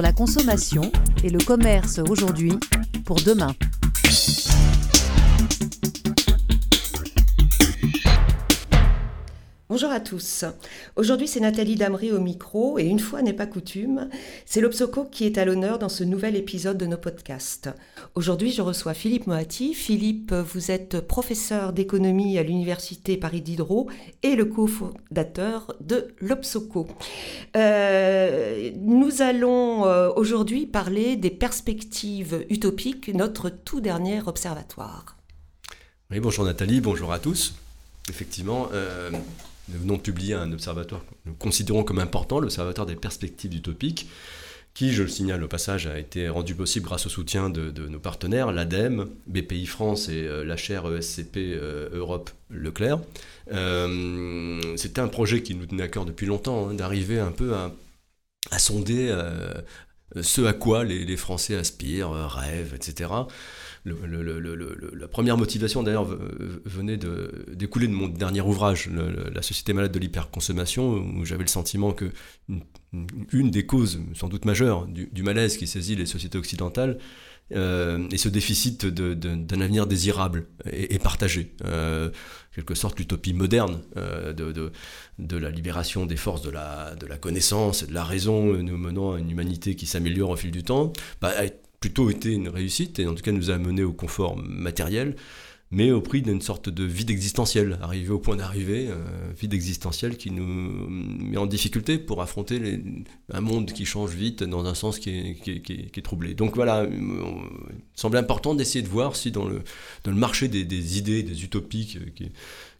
La consommation et le commerce aujourd'hui pour demain. Bonjour à tous. Aujourd'hui, c'est Nathalie Damry au micro et une fois n'est pas coutume, c'est l'Obsoco qui est à l'honneur dans ce nouvel épisode de nos podcasts. Aujourd'hui, je reçois Philippe Moati. Philippe, vous êtes professeur d'économie à l'Université Paris Diderot et le cofondateur de l'Obsoco. Euh, nous allons euh, aujourd'hui parler des perspectives utopiques, notre tout dernier observatoire. Oui, bonjour Nathalie, bonjour à tous. Effectivement, euh, nous venons de publier un observatoire que nous considérons comme important, l'Observatoire des perspectives utopiques, qui, je le signale au passage, a été rendu possible grâce au soutien de, nos partenaires, l'ADEME, BPI France et euh, la chaire ESCP euh, Europe Leclerc. Euh, C'était un projet qui nous tenait à cœur depuis longtemps, hein, d'arriver un peu à, sonder euh, ce à quoi les, les Français aspirent, rêvent, etc la première motivation d'ailleurs venait d'écouler de, mon dernier ouvrage, La société malade de l'hyperconsommation, où j'avais le sentiment que une, des causes, sans doute majeures, du, malaise qui saisit les sociétés occidentales, euh, est ce déficit d'un avenir désirable et, partagé. Euh, quelque sorte l'utopie moderne euh, de, la libération des forces de la, de la connaissance et de la raison, nous menant à une humanité qui s'améliore au fil du temps, bah, plutôt été une réussite et en tout cas nous a amené au confort matériel, mais au prix d'une sorte de vide existentiel, arrivé au point d'arriver, euh, vide existentiel qui nous met en difficulté pour affronter un monde qui change vite dans un sens qui est, qui est, troublé. Donc voilà, il semble important d'essayer de voir si dans le, dans le marché des, des idées, des utopies qui,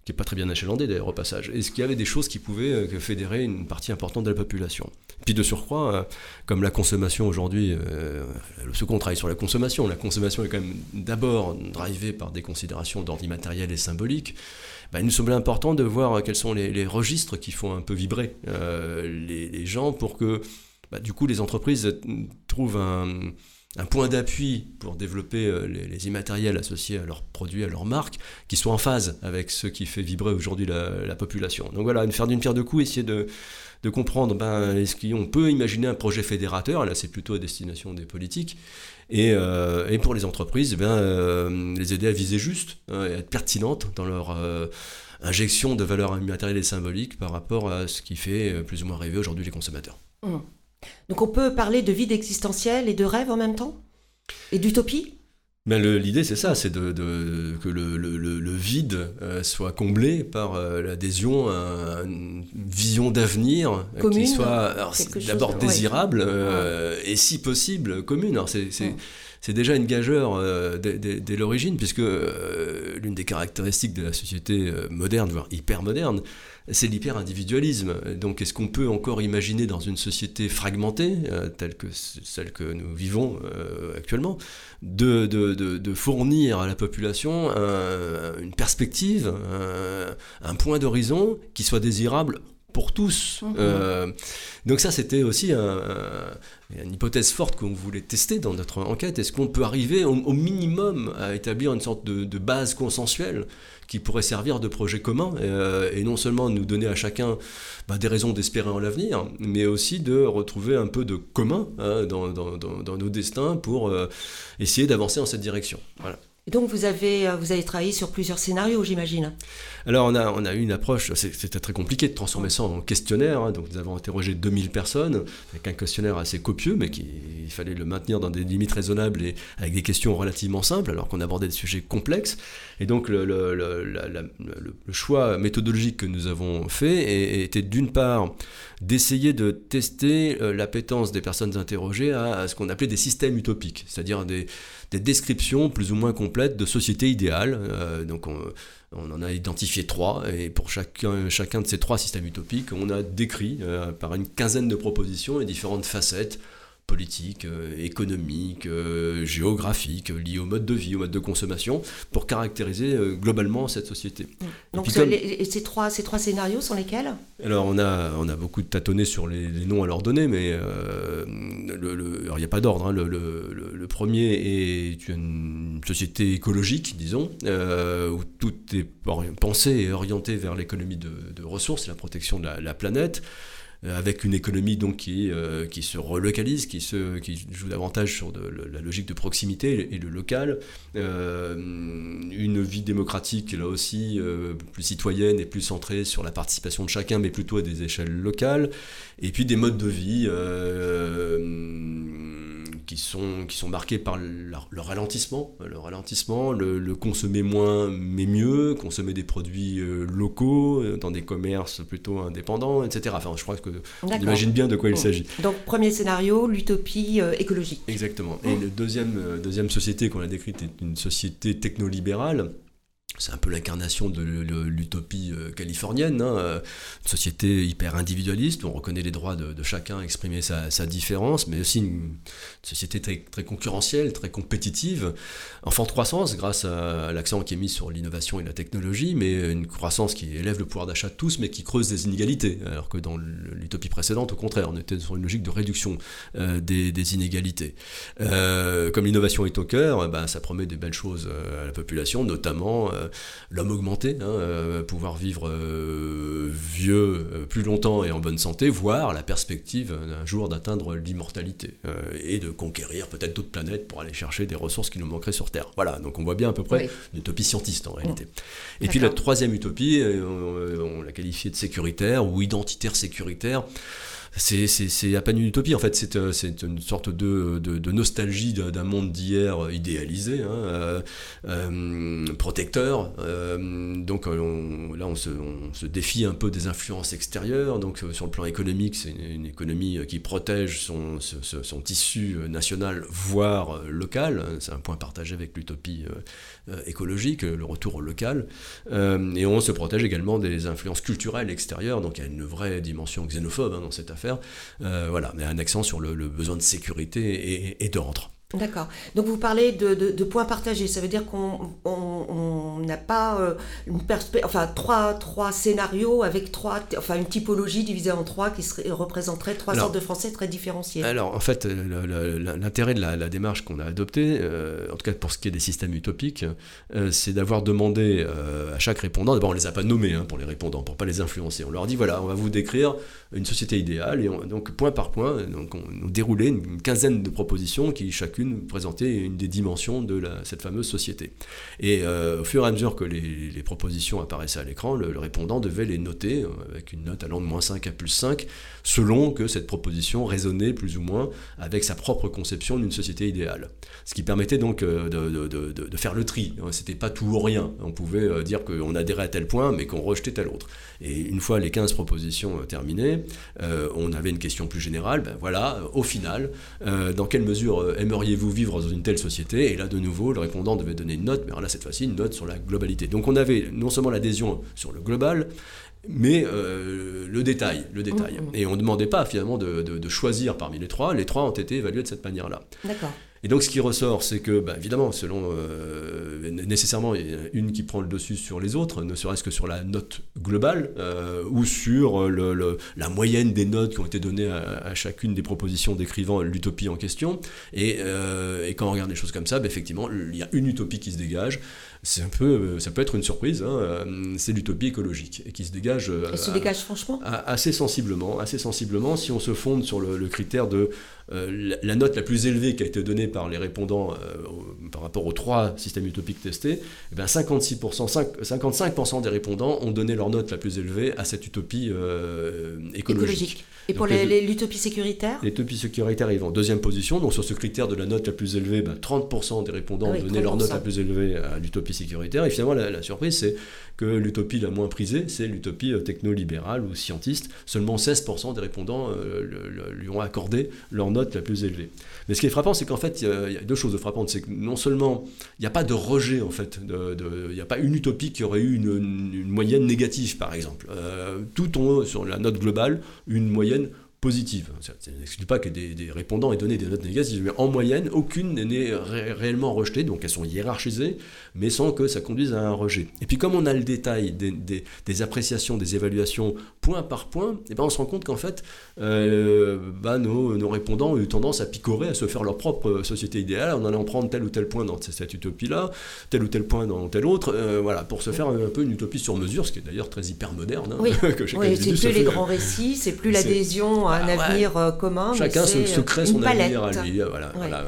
qui n'est pas très bien achalandé d'ailleurs au passage. Est-ce qu'il y avait des choses qui pouvaient euh, fédérer une partie importante de la population? Puis de surcroît, euh, comme la consommation aujourd'hui, euh, ce qu'on travaille sur la consommation, la consommation est quand même d'abord drivée par des considérations d'ordre immatériel et symbolique, bah, il nous semblait important de voir quels sont les, registres qui font un peu vibrer les, gens pour que bah, du coup les entreprises trouvent un un point d'appui pour développer euh, les, immatériels associés à leurs produits, à leurs marques, qui soient en phase avec ce qui fait vibrer aujourd'hui la, population. Donc voilà, faire d'une pierre deux coups, essayer de, comprendre, ben, est-ce qu'on peut imaginer un projet fédérateur, là c'est plutôt à destination des politiques, et, euh, pour les entreprises, ben, euh, les aider à viser juste, hein, et à être pertinentes dans leur injection de valeurs immatérielles et symboliques par rapport à ce qui fait plus ou moins rêver aujourd'hui les consommateurs. Mmh. Donc on peut parler de vide existentiel et de rêve en même temps? Et d'utopie? Ben L'idée, c'est ça, c'est de, que le, vide euh, soit comblé par euh, l'adhésion à une vision d'avenir euh, qui soit d'abord désirable et si possible commune. c'est déjà une gageure dès, l'origine, puisque l'une des caractéristiques de la société moderne, voire hyper moderne, c'est l'hyper-individualisme. Donc est-ce qu'on peut encore imaginer dans une société fragmentée, euh, telle que celle que nous vivons euh, actuellement, de, fournir à la population une perspective, un point d'horizon qui soit désirable pour tous. Mhm. Euh, donc ça, c'était aussi une hypothèse forte qu'on voulait tester dans notre enquête. Est-ce qu'on peut arriver au, minimum à établir une sorte de, base consensuelle qui pourrait servir de projet commun euh, et non seulement nous donner à chacun bah, des raisons d'espérer en l'avenir, mais aussi de retrouver un peu de commun hein, dans, nos destins pour euh, essayer d'avancer dans cette direction. Voilà. Et donc vous avez, euh, vous avez travaillé sur plusieurs scénarios, j'imagine Alors on a, eu une approche, c'était très compliqué de transformer ça en questionnaire, hein. donc nous avons interrogé 2000 personnes, avec un questionnaire assez copieux, mais qu'il fallait le maintenir dans des limites raisonnables et avec des questions relativement simples, alors qu'on abordait des sujets complexes. Et donc le, choix méthodologique que nous avons fait était d'une part d'essayer de tester euh, l'appétence des personnes interrogées à ce qu'on appelait des systèmes utopiques, c'est-à-dire des des descriptions plus ou moins complètes de sociétés idéales. Euh, donc on, en a identifié trois, et pour chacun, de ces trois systèmes utopiques, on a décrit euh, par une quinzaine de propositions les différentes facettes politique, euh, économique, euh, géographique, lié au mode de vie, au mode de consommation, pour caractériser euh, globalement cette société. Mmh. Donc ces, trois, ces trois scénarios sont lesquels? Alors on a, on a beaucoup tâtonné sur les, noms à leur donner, mais le, il n'y a pas d'ordre. Hein. Le, premier est une société écologique, disons, où tout est pensé et orienté vers l'économie de, ressources et la protection de la planète. Avec une économie donc qui, qui se relocalise, qui, se, joue davantage sur la logique de proximité et le local, une vie démocratique là aussi plus citoyenne et plus centrée sur la participation de chacun, mais plutôt à des échelles locales, et puis des modes de vie qui sont, qui sont marqués par le, ralentissement, le ralentissement, le, consommer moins mais mieux, consommer des produits euh, locaux euh, dans des commerces plutôt indépendants, etc. Enfin, je crois que on imagine bien de quoi il s'agit. Donc, premier scénario, l'utopie euh, écologique. Exactement. Et la deuxième, deuxième société qu'on a décrite est une société technolibérale c'est un peu l'incarnation de l'utopie euh, californienne, hein, euh, une société hyper individualiste, où on reconnaît les droits de, chacun à exprimer sa, différence, mais aussi une société très, concurrentielle, très compétitive, en forte croissance grâce à l'accent qui est mis sur l'innovation et la technologie, mais une croissance qui élève le pouvoir d'achat de tous, mais qui creuse des inégalités, alors que dans l'utopie précédente, au contraire, on était sur une logique de réduction euh, des, inégalités. comme l'innovation est au cœur, ben, ça promet des belles choses à la population, notamment l'homme augmenté, hein, euh, pouvoir vivre euh, vieux plus longtemps et en bonne santé, voire la perspective d'un jour d'atteindre l'immortalité et de conquérir peut-être d'autres planètes pour aller chercher des ressources qui nous manqueraient sur Terre. Voilà, donc on voit bien à peu près une utopie scientiste en réalité. Et puis la troisième utopie, on l'a qualifiée de sécuritaire ou identitaire sécuritaire c'est à peine une utopie en fait, c'est euh, une sorte de, de, nostalgie d'un monde d'hier idéalisé, hein, euh, protecteur. Euh, donc là, on se, défie un peu des influences extérieures. Donc sur le plan économique, c'est une, économie qui protège son, son, tissu national, voire local. C'est un point partagé avec l'utopie écologique, le retour au local. et on se protège également des influences culturelles extérieures. Donc il y a une vraie dimension xénophobe hein, dans cette affaire euh, voilà, mais un accent sur le, besoin de sécurité et, et d'ordre. D'accord. Donc vous parlez de, points partagés. Ça veut dire qu'on n'a pas euh, une enfin trois, trois scénarios avec trois, enfin une typologie divisée en trois qui serait, représenterait trois sortes de français très différenciés. Alors en fait, l'intérêt de la, démarche qu'on a adoptée, euh, en tout cas pour ce qui est des systèmes utopiques, euh, c'est d'avoir demandé à chaque répondant. D'abord, on les a pas nommés hein, pour les répondants, pour pas les influencer. On leur dit voilà, on va vous décrire une société idéale et donc point par point, donc on, on déroulait une quinzaine de propositions qui chacune présenter une des dimensions de cette fameuse société. Et euh, au fur et à mesure que les, propositions apparaissaient à l'écran, le, répondant devait les noter euh, avec une note allant de moins 5 à plus 5, selon que cette proposition résonnait plus ou moins avec sa propre conception d'une société idéale. Ce qui permettait donc euh, de, faire le tri. C'était pas tout ou rien. On pouvait dire qu'on adhérait à tel point, mais qu'on rejetait tel autre. Et une fois les 15 propositions terminées, on avait une question plus générale. Ben voilà, au final, dans quelle mesure aimeriez vous vivre dans une telle société Et là, de nouveau, le répondant devait donner une note, mais là, cette fois-ci, une note sur la globalité. Donc on avait non seulement l'adhésion sur le global, mais euh, le détail, le détail. Mmh, mmh. Et on ne demandait pas finalement de, de, choisir parmi les trois. Les trois ont été évalués de cette manière-là. D'accord. Et donc ce qui ressort, c'est que, bah, évidemment, selon euh, nécessairement, une qui prend le dessus sur les autres, ne serait-ce que sur la note globale euh, ou sur la moyenne des notes qui ont été données à, chacune des propositions décrivant l'utopie en question. Et, euh, quand on regarde les choses comme ça, bah, effectivement, il y a une utopie qui se dégage c'est un peu, euh, ça peut être une surprise. Hein, euh, c'est l'utopie écologique et qui se dégage. Euh, se dégage franchement. assez sensiblement, assez sensiblement, si on se fonde sur le, critère de la note la plus élevée qui a été donnée par les répondants par rapport aux trois systèmes utopiques testés, eh ben 56%, 55% des répondants ont donné leur note la plus élevée à cette utopie écologique. Et pour l'utopie sécuritaire L'utopie sécuritaire arrive en deuxième position. Donc sur ce critère de la note la plus élevée, 30% ben, des répondants ah ont donné leur note la plus élevée à l'utopie sécuritaire. Et finalement, la, surprise, c'est que l'utopie la moins prisée, c'est l'utopie euh, technolibérale ou scientiste. Seulement 16% des répondants euh, lui ont accordé leur note la plus élevée. Mais ce qui est frappant, c'est qu'en fait, il y, a deux choses frappantes. C'est que non seulement il n'y a pas de rejet, en fait, il n'y a pas une utopie qui aurait eu une, moyenne négative, par exemple. Euh, tout ont, sur la note globale, une moyenne positive. Ça n'exclut pas que des, répondants aient donné des notes négatives, mais en moyenne, aucune n'est réellement rejetée, donc elles sont hiérarchisées, mais sans que ça conduise à un rejet. Et puis comme on a le détail des, appréciations, des évaluations point par point, et ben on se rend compte qu'en fait, euh, bah, nos, nos, répondants ont eu tendance à picorer, à se faire leur propre société idéale, en allant prendre tel ou tel point dans cette utopie-là, tel ou tel point dans tel autre, euh, voilà, pour se faire un peu une utopie sur mesure, ce qui est d'ailleurs très hyper moderne. Hein, oui, oui c'est plus les grands récits, c'est plus l'adhésion à un ah avenir euh, commun. Chacun se, se, crée son avenir à lui. Voilà, voilà,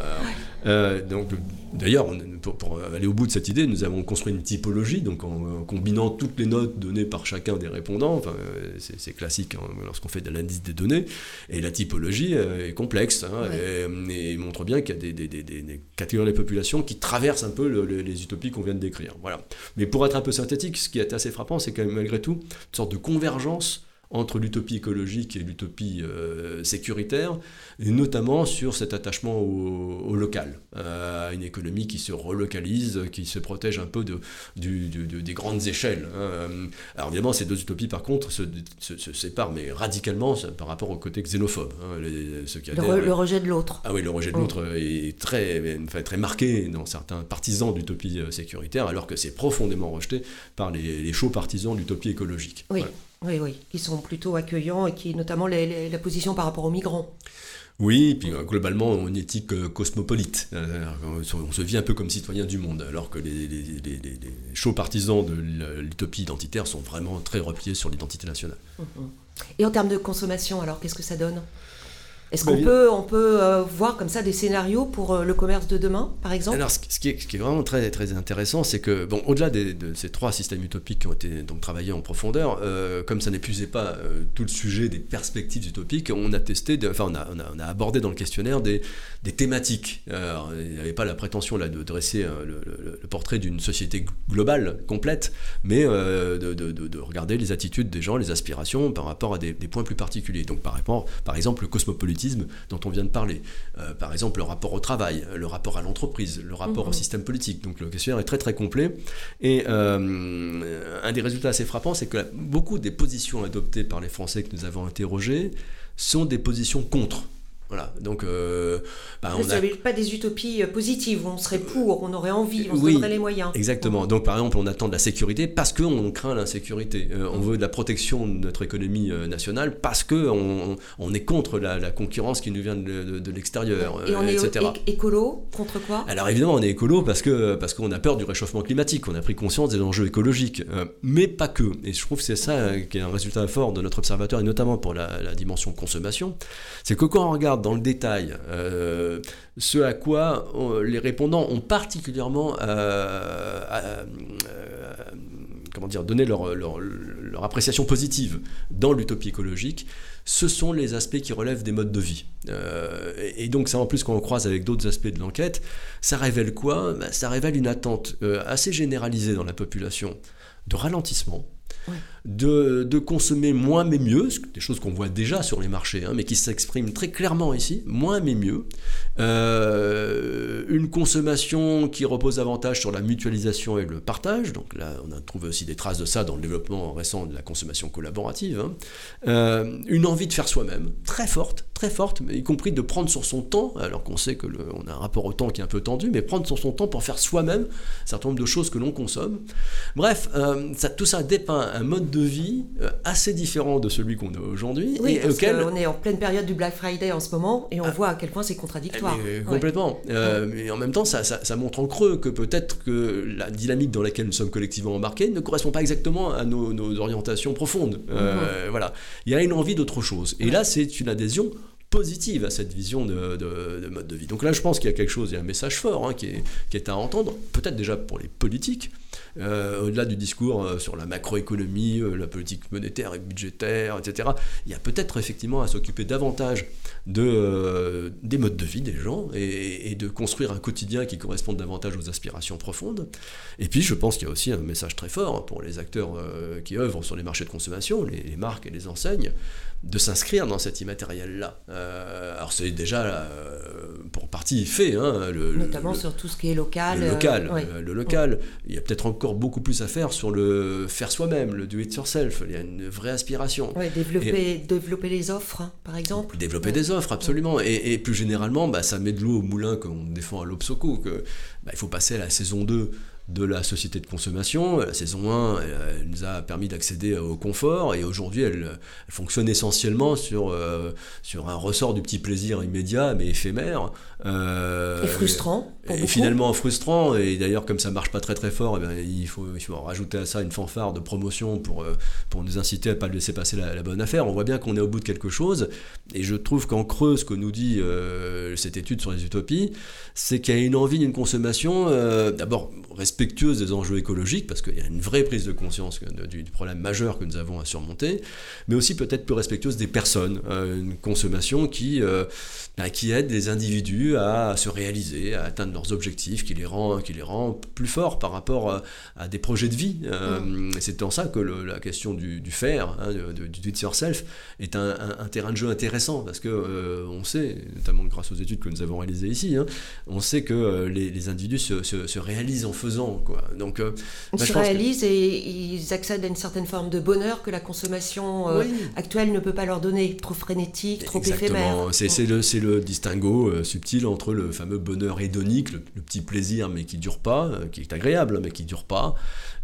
euh, donc, d'ailleurs, pour, aller au bout de cette idée, nous avons construit une typologie, donc en, combinant toutes les notes données par chacun des répondants. Enfin, euh, c'est classique hein, lorsqu'on fait de l'indice des données. Et la typologie euh, est complexe hein, et, montre bien qu'il y a des, catégories de population qui traversent un peu les utopies qu'on vient de décrire. Voilà. Mais pour être un peu synthétique, ce qui est assez frappant, c'est quand même malgré tout une sorte de convergence entre l'utopie écologique et l'utopie euh, sécuritaire, et notamment sur cet attachement au, local, euh, à une économie qui se relocalise, qui se protège un peu de, des grandes échelles. Hein. Alors évidemment, ces deux utopies, par contre, se, séparent, mais radicalement par rapport au côté xénophobe. Hein, qui le, rejet de l'autre. Ah oui, le rejet de l'autre est très, enfin, très marqué dans certains partisans d'utopie euh, sécuritaire, alors que c'est profondément rejeté par les, chauds partisans d'utopie écologique. Oui. Oui, oui, qui sont plutôt accueillants et qui, notamment, la position par rapport aux migrants. Oui, et puis euh, globalement, une éthique euh, cosmopolite. Euh, on se vit un peu comme citoyen du monde, alors que les, chauds partisans de l'utopie identitaire sont vraiment très repliés sur l'identité nationale. Mhm. Et en termes de consommation, alors, qu'est-ce que ça donne? Est-ce qu'on peut, on peut euh, voir comme ça des scénarios pour euh, le commerce de demain, par exemple? Alors, ce qui, est, ce qui, est, vraiment très, très intéressant, c'est que, bon, au-delà de ces trois systèmes utopiques qui ont été donc travaillés en profondeur, euh, comme ça n'épuisait pas tout le sujet des perspectives utopiques, on a testé, enfin, on a, on, a, abordé dans le questionnaire des, des thématiques. Alors, il n'y avait pas la prétention là de dresser le, le, portrait d'une société globale, complète, mais de, de, de, regarder les attitudes des gens, les aspirations par rapport à des, des points plus particuliers. Donc, par, rapport, par exemple, le cosmopolitisme dont on vient de parler. Euh, par exemple, le rapport au travail, le rapport à l'entreprise, le rapport au mhm. système politique. Donc le questionnaire est très très complet. Et euh, un des résultats assez frappants, c'est que beaucoup des positions adoptées par les Français que nous avons interrogés sont des positions contre voilà, donc. Euh, bah, on a... pas des utopies euh, positives, on serait pour, on aurait envie, on se donnerait les moyens. Exactement. Donc, par exemple, on attend de la sécurité parce qu'on craint l'insécurité. Euh, on veut de la protection de notre économie nationale parce qu'on on est contre la, concurrence qui nous vient de, l'extérieur, Et on etc. est écolo contre quoi? Alors, évidemment, on est écolo parce qu'on parce qu'on a peur du réchauffement climatique, on a pris conscience des enjeux écologiques, mais pas que. Et je trouve que c'est ça qui est un résultat fort de notre observatoire, et notamment pour la, la dimension consommation. C'est que quand on regarde dans le détail euh, ce à quoi euh, les répondants ont particulièrement euh, comment dire, donné leur, appréciation positive dans l'utopie écologique, ce sont les aspects qui relèvent des modes de vie. et, donc ça en plus quand on croise avec d'autres aspects de l'enquête, ça révèle quoi? Ben, Ça révèle une attente assez généralisée dans la population de ralentissement, de, consommer moins mais mieux, des choses qu'on voit déjà sur les marchés, hein, mais qui s'expriment très clairement ici, moins mais mieux. Euh, une consommation qui repose davantage sur la mutualisation et le partage, donc là on a trouvé aussi des traces de ça dans le développement récent de la consommation collaborative. Hein. Euh, une envie de faire soi-même, très forte, très forte, y compris de prendre sur son temps, alors qu'on sait que a un rapport au temps qui est un peu tendu, mais prendre sur son temps pour faire soi-même un certain nombre de choses que l'on consomme. Bref, euh, tout ça dépeint un mode de vie euh, assez différent de celui qu'on a aujourd'hui. Oui, parce auquel... on est en pleine période du Black Friday en ce moment et on ah. voit à quel point c'est contradictoire. Mais, complètement. Euh, mais en même temps, ça, ça, montre en creux que peut-être que la dynamique dans laquelle nous sommes collectivement embarqués ne correspond pas exactement à nos, orientations profondes. Euh, mhm. Voilà. Il y a une envie d'autre chose. Et là, c'est une adhésion positive à cette vision de, de, mode de vie. Donc là, je pense qu'il y a quelque chose, il y a un message fort hein, qui, est, qui, est, à entendre, peut-être déjà pour les politiques, euh, au-delà du discours euh, sur la macroéconomie, euh, la politique monétaire et budgétaire, etc. Il y a peut-être effectivement à s'occuper davantage de, des modes de vie des gens et, de construire un quotidien qui corresponde davantage aux aspirations profondes. Et puis, je pense qu'il y a aussi un message très fort pour les acteurs qui œuvrent sur les marchés de consommation, les marques et les enseignes, de s'inscrire dans cet immatériel-là. Euh, alors c'est déjà euh, pour partie fait. Hein, Notamment sur tout ce qui est local. Le local. Euh, le local. Il y a peut-être encore beaucoup plus à faire sur le faire soi-même, le do it yourself. Il y a une vraie aspiration. développer, développer les offres, hein, par exemple. Développer des offres, absolument. Et, plus généralement, bah, ça met de l'eau au moulin qu'on défend à l'Obsoco. Que, bah, il faut passer à la saison 2 de la société de consommation. La saison 1, elle, nous a permis d'accéder au confort et aujourd'hui, elle, fonctionne essentiellement sur, euh, sur un ressort du petit plaisir immédiat mais éphémère. Euh, et frustrant. et finalement frustrant. Et d'ailleurs, comme ça marche pas très très fort, eh il, faut, il faut rajouter à ça une fanfare de promotion pour, euh, pour nous inciter à pas laisser passer la, bonne affaire. On voit bien qu'on est au bout de quelque chose. Et je trouve qu'en creux, ce que nous dit cette étude sur les utopies, c'est qu'il y a une envie d'une consommation, d'abord respectueuse des enjeux écologiques, parce qu'il y a une vraie prise de conscience du, problème majeur que nous avons à surmonter, mais aussi peut-être plus respectueuse des personnes. Euh, une consommation qui, euh, bah, qui aide les individus à se réaliser, à atteindre leurs objectifs, qui les rend, qui les rend plus forts par rapport à, des projets de vie. Euh. C'est en ça que la question du, faire, hein, du, do it yourself, est un, terrain de jeu intéressant, parce que on sait, notamment grâce aux études que nous avons réalisées ici, hein, on sait que les, individus se, réalisent en faisant. Quoi. Donc, ils bah, se réalisent et ils accèdent à une certaine forme de bonheur que la consommation actuelle ne peut pas leur donner, trop frénétique, trop éphémère. C'est le, le distinguo euh, subtil entre le fameux bonheur hédonique, le, petit plaisir mais qui dure pas, euh, qui est agréable mais qui dure pas,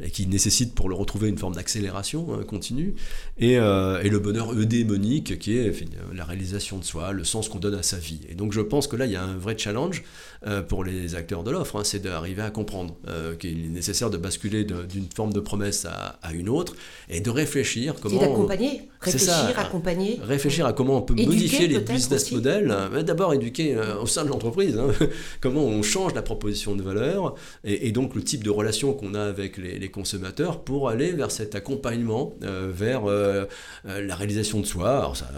et qui nécessite pour le retrouver une forme d'accélération hein, continue, et, euh, et, le bonheur eudémonique qui est la réalisation de soi, le sens qu'on donne à sa vie. Et donc je pense que là il y a un vrai challenge pour les acteurs de l'offre, hein, c'est d'arriver à comprendre qu'il est nécessaire de basculer d'une forme de promesse à, à, une autre et de réfléchir comment... Et d'accompagner, réfléchir, accompagner. Réfléchir à comment on peut modifier les business models, d'abord éduquer euh, au sein de l'entreprise, hein, comment on change la proposition de valeur et, donc le type de relation qu'on a avec les, consommateurs pour aller vers cet accompagnement, euh, vers euh, la réalisation de soi. Alors, ça,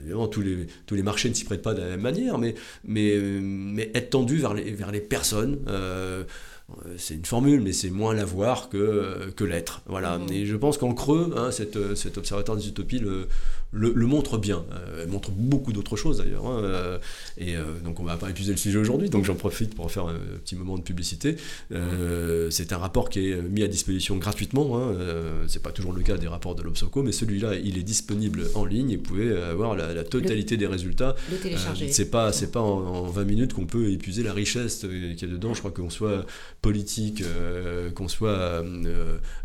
évidemment, tous les, tous les marchés ne s'y prêtent pas de la même manière, mais, mais, mais être tendu vers les, vers les personnes. C'est une formule, mais c'est moins l'avoir que, que l'être. Voilà. Mmh. Et je pense qu'en creux, hein, cet, cet observatoire des utopies le, le, montre bien. Euh, elle montre beaucoup d'autres choses d'ailleurs. Hein, euh, et euh, donc on va pas épuiser le sujet aujourd'hui, donc j'en profite pour faire un petit moment de publicité. c'est un rapport qui est mis à disposition gratuitement. Hein, c'est pas toujours le cas des rapports de l'Obsoco, mais celui-là, il est disponible en ligne. Et vous pouvez avoir la, totalité des résultats. Le télécharger. c'est pas, c'est pas en, 20 minutes qu'on peut épuiser la richesse qu'il y a dedans. Je crois qu'on soit politique, qu'on soit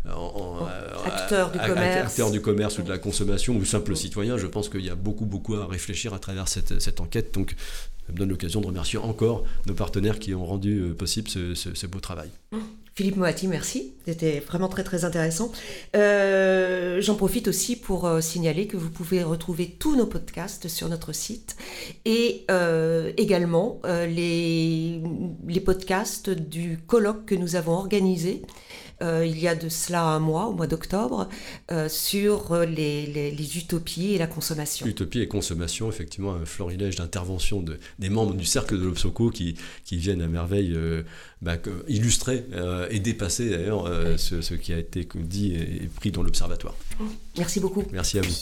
en, acteur du commerce, acteur du commerce ou de la consommation ou simple citoyen je pense qu'il y a beaucoup, beaucoup à réfléchir à travers cette, enquête. Donc, ça me donne l'occasion de remercier encore nos partenaires qui ont rendu euh, possible ce, beau travail. Philippe Moati, merci. C'était vraiment très très intéressant. Euh, j'en profite aussi pour euh, signaler que vous pouvez retrouver tous nos podcasts sur notre site et également les, les podcasts du colloque que nous avons organisé il y a de cela un mois, au mois d'octobre, euh, sur euh, les, utopies et la consommation. Utopie et consommation, effectivement, un florilège d'interventions de, des membres du cercle de l'Obsoco qui, qui viennent à merveille bah, illustrer et dépasser d'ailleurs ce, ce, qui a été dit et pris dans l'Observatoire. Merci beaucoup. Merci à vous.